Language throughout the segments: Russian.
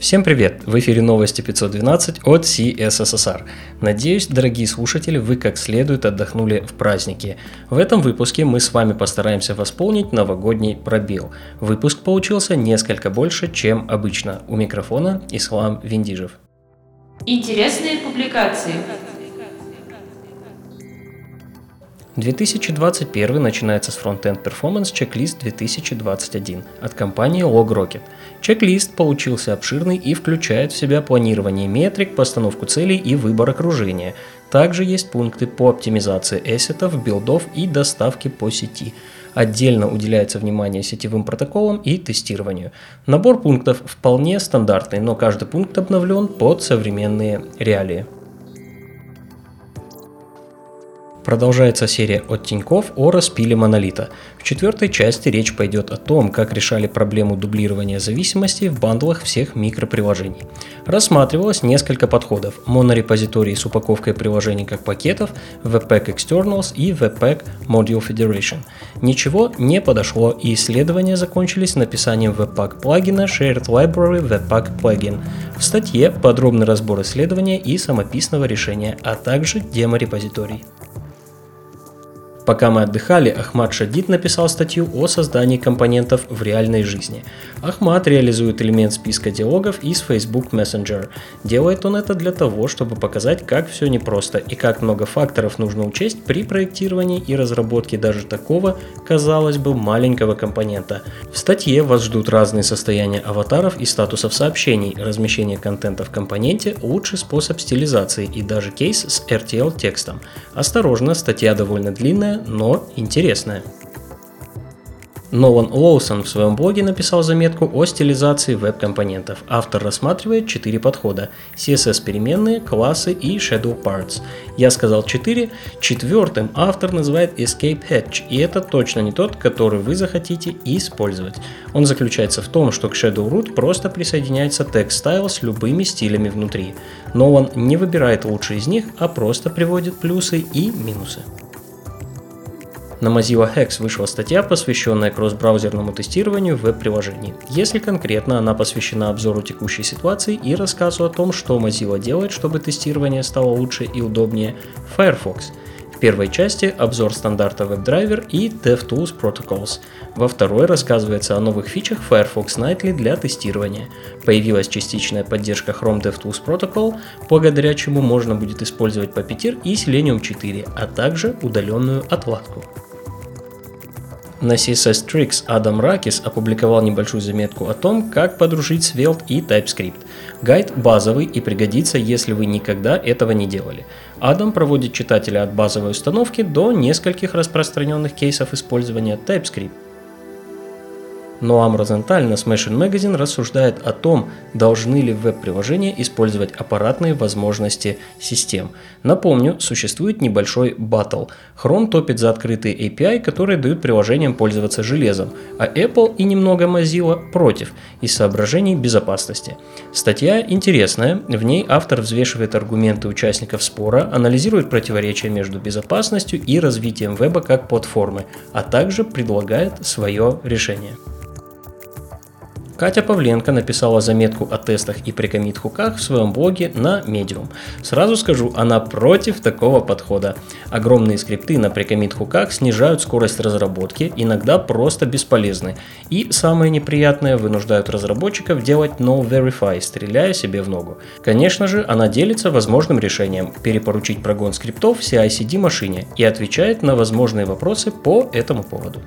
Всем привет! В эфире новости 512 от CSSR. Надеюсь, дорогие слушатели, вы как следует отдохнули в празднике. В этом выпуске мы с вами постараемся восполнить новогодний пробел. Выпуск получился несколько больше, чем обычно. У микрофона Ислам Виндижев. Интересные публикации. 2021 начинается с Frontend Performance Checklist 2021 от компании LogRocket. Чек-лист получился обширный и включает в себя планирование метрик, постановку целей и выбор окружения. Также есть пункты по оптимизации эссетов, билдов и доставки по сети. Отдельно уделяется внимание сетевым протоколам и тестированию. Набор пунктов вполне стандартный, но каждый пункт обновлен под современные реалии. Продолжается серия от Тиньков о распиле монолита. В четвертой части речь пойдет о том, как решали проблему дублирования зависимостей в бандлах всех микроприложений. Рассматривалось несколько подходов – монорепозитории с упаковкой приложений как пакетов, Webpack Externals и Webpack Module Federation. Ничего не подошло и исследования закончились написанием Webpack плагина Shared Library Webpack Plugin. В статье подробный разбор исследования и самописного решения, а также демо-репозиторий. Пока мы отдыхали, Ахмад Шадид написал статью о создании компонентов в реальной жизни. Ахмад реализует элемент списка диалогов из Facebook Messenger. Делает он это для того, чтобы показать, как все непросто и как много факторов нужно учесть при проектировании и разработке даже такого, казалось бы, маленького компонента. В статье вас ждут разные состояния аватаров и статусов сообщений, размещение контента в компоненте, лучший способ стилизации и даже кейс с RTL текстом. Осторожно, статья довольно длинная, но интересное. Нолан Лоусон в своем блоге написал заметку о стилизации веб-компонентов. Автор рассматривает четыре подхода – CSS-переменные, классы и Shadow Parts. Я сказал 4, четвертым автор называет Escape Hatch, и это точно не тот, который вы захотите использовать. Он заключается в том, что к Shadow Root просто присоединяется style с любыми стилями внутри. Но он не выбирает лучший из них, а просто приводит плюсы и минусы. На Mozilla Hex вышла статья, посвященная кросс-браузерному тестированию веб-приложений. Если конкретно, она посвящена обзору текущей ситуации и рассказу о том, что Mozilla делает, чтобы тестирование стало лучше и удобнее в Firefox. В первой части обзор стандарта WebDriver и DevTools Protocols. Во второй рассказывается о новых фичах Firefox Nightly для тестирования. Появилась частичная поддержка Chrome DevTools Protocol, благодаря чему можно будет использовать Puppeteer и Selenium 4, а также удаленную отладку. На CSS Tricks Адам Ракис опубликовал небольшую заметку о том, как подружить Svelte и TypeScript. Гайд базовый и пригодится, если вы никогда этого не делали. Адам проводит читателя от базовой установки до нескольких распространенных кейсов использования TypeScript. Ноам Розенталь на Smashing Magazine рассуждает о том, должны ли веб-приложения использовать аппаратные возможности систем. Напомню, существует небольшой батл. Chrome топит за открытые API, которые дают приложениям пользоваться железом, а Apple и немного Mozilla против, из соображений безопасности. Статья интересная, в ней автор взвешивает аргументы участников спора, анализирует противоречия между безопасностью и развитием веба как платформы, а также предлагает свое решение. Катя Павленко написала заметку о тестах и прикомит-хуках в своем блоге на Medium. Сразу скажу, она против такого подхода. Огромные скрипты на прикомит-хуках снижают скорость разработки, иногда просто бесполезны. И самое неприятное, вынуждают разработчиков делать no verify, стреляя себе в ногу. Конечно же, она делится возможным решением перепоручить прогон скриптов CI-CD машине и отвечает на возможные вопросы по этому поводу.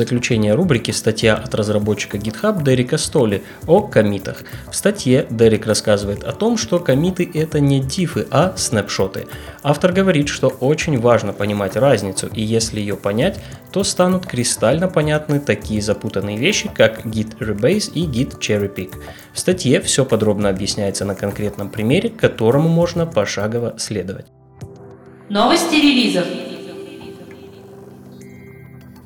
Заключение рубрики статья от разработчика GitHub Дерека Столи о комитах. В статье Дерек рассказывает о том, что комиты это не дифы, а снапшоты. Автор говорит, что очень важно понимать разницу, и если ее понять, то станут кристально понятны такие запутанные вещи, как git rebase и git cherrypick. В статье все подробно объясняется на конкретном примере, которому можно пошагово следовать. Новости релизов.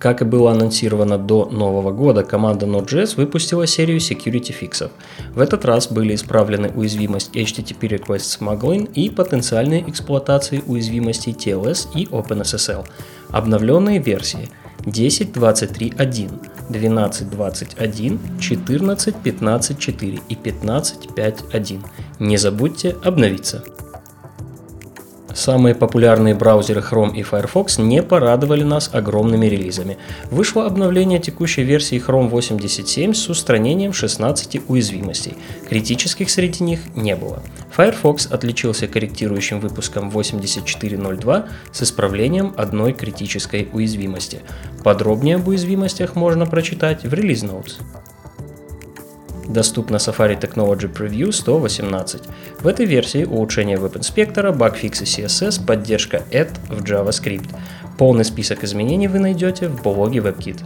Как и было анонсировано до Нового года, команда Node.js выпустила серию security фиксов. В этот раз были исправлены уязвимость HTTP Request Smuggling и потенциальные эксплуатации уязвимостей TLS и OpenSSL. Обновленные версии 10.23.1, 12.21, 14.15.4 и 15.5.1. Не забудьте обновиться. Самые популярные браузеры Chrome и Firefox не порадовали нас огромными релизами. Вышло обновление текущей версии Chrome 87 с устранением 16 уязвимостей. Критических среди них не было. Firefox отличился корректирующим выпуском 84.02 с исправлением одной критической уязвимости. Подробнее об уязвимостях можно прочитать в Release Notes. Доступна Safari Technology Preview 118. В этой версии улучшение веб-инспектора, багфиксы CSS, поддержка add в JavaScript. Полный список изменений вы найдете в блоге WebKit.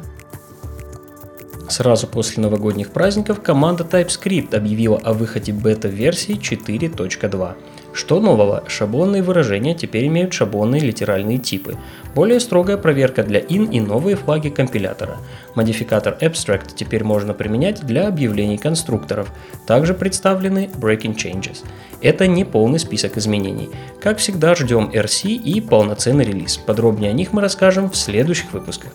Сразу после новогодних праздников команда TypeScript объявила о выходе бета-версии 4.2. Что нового? Шаблонные выражения теперь имеют шаблонные литеральные типы. Более строгая проверка для in и новые флаги компилятора. Модификатор Abstract теперь можно применять для объявлений конструкторов. Также представлены Breaking Changes. Это не полный список изменений. Как всегда ждем RC и полноценный релиз. Подробнее о них мы расскажем в следующих выпусках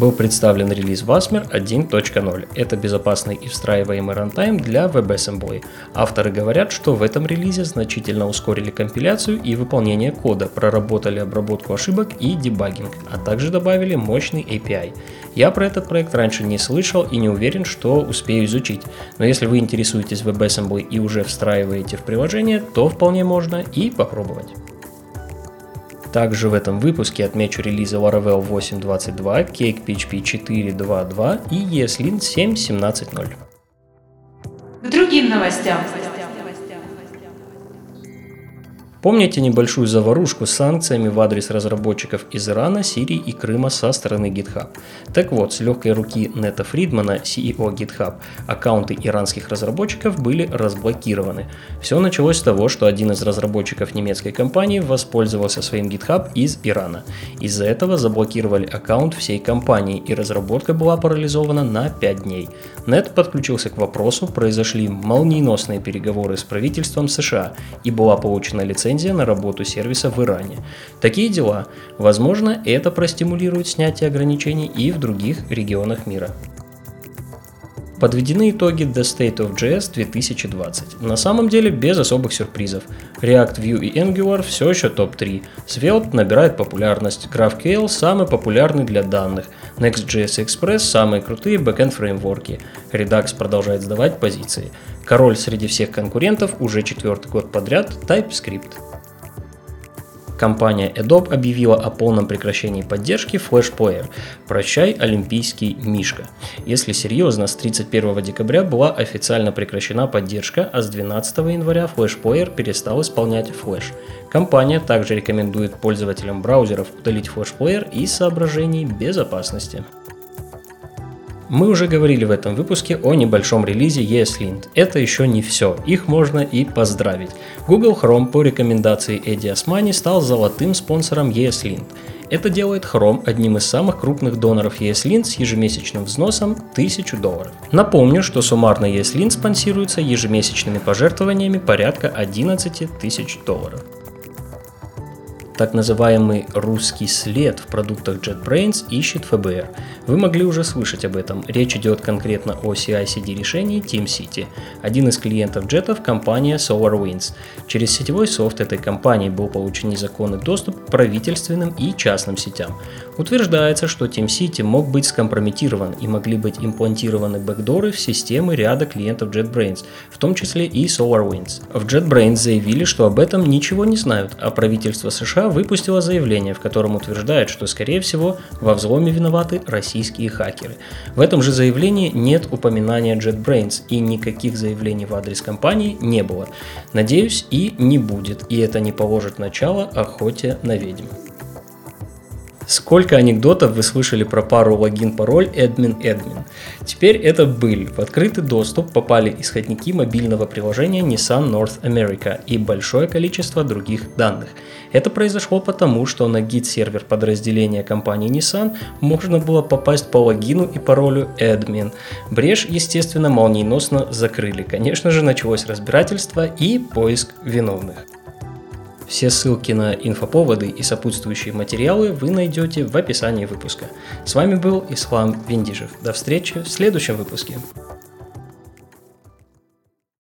был представлен релиз Wasmer 1.0. Это безопасный и встраиваемый рантайм для WebAssembly. Авторы говорят, что в этом релизе значительно ускорили компиляцию и выполнение кода, проработали обработку ошибок и дебагинг, а также добавили мощный API. Я про этот проект раньше не слышал и не уверен, что успею изучить, но если вы интересуетесь WebAssembly и уже встраиваете в приложение, то вполне можно и попробовать. Также в этом выпуске отмечу релизы Laravel 8.22, Cake PHP 4.2.2 и ESLint 7.17.0. К другим новостям. Помните небольшую заварушку с санкциями в адрес разработчиков из Ирана, Сирии и Крыма со стороны GitHub? Так вот, с легкой руки Нета Фридмана, CEO GitHub, аккаунты иранских разработчиков были разблокированы. Все началось с того, что один из разработчиков немецкой компании воспользовался своим GitHub из Ирана. Из-за этого заблокировали аккаунт всей компании и разработка была парализована на 5 дней. Нет подключился к вопросу, произошли молниеносные переговоры с правительством США и была получена лицензия лицензия на работу сервиса в Иране. Такие дела. Возможно, это простимулирует снятие ограничений и в других регионах мира. Подведены итоги The State of JS 2020. На самом деле без особых сюрпризов. React, Vue и Angular все еще топ-3. Svelte набирает популярность. GraphQL самый популярный для данных. Next.js Express самые крутые бэкэнд фреймворки. Redux продолжает сдавать позиции. Король среди всех конкурентов уже четвертый год подряд TypeScript. Компания Adobe объявила о полном прекращении поддержки Flash Player. Прощай, олимпийский Мишка. Если серьезно, с 31 декабря была официально прекращена поддержка, а с 12 января Flash Player перестал исполнять Flash. Компания также рекомендует пользователям браузеров удалить Flash Player из соображений безопасности. Мы уже говорили в этом выпуске о небольшом релизе ESLint. Это еще не все, их можно и поздравить. Google Chrome по рекомендации Эдди Османи стал золотым спонсором ESLint. Это делает Chrome одним из самых крупных доноров ESLint с ежемесячным взносом 1000 долларов. Напомню, что суммарно ESLint спонсируется ежемесячными пожертвованиями порядка 11 тысяч долларов так называемый русский след в продуктах JetBrains ищет ФБР. Вы могли уже слышать об этом. Речь идет конкретно о CI-CD решении TeamCity. Один из клиентов джетов – компания SolarWinds. Через сетевой софт этой компании был получен незаконный доступ к правительственным и частным сетям. Утверждается, что TeamCity мог быть скомпрометирован и могли быть имплантированы бэкдоры в системы ряда клиентов JetBrains, в том числе и SolarWinds. В JetBrains заявили, что об этом ничего не знают, а правительство США выпустила заявление, в котором утверждает, что, скорее всего, во взломе виноваты российские хакеры. В этом же заявлении нет упоминания JetBrains и никаких заявлений в адрес компании не было. Надеюсь, и не будет, и это не положит начало охоте на ведьм. Сколько анекдотов вы слышали про пару логин-пароль admin-admin? Теперь это быль. В открытый доступ попали исходники мобильного приложения Nissan North America и большое количество других данных. Это произошло потому, что на гид-сервер подразделения компании Nissan можно было попасть по логину и паролю admin. Брешь, естественно, молниеносно закрыли. Конечно же, началось разбирательство и поиск виновных. Все ссылки на инфоповоды и сопутствующие материалы вы найдете в описании выпуска. С вами был Ислам Виндижев. До встречи в следующем выпуске.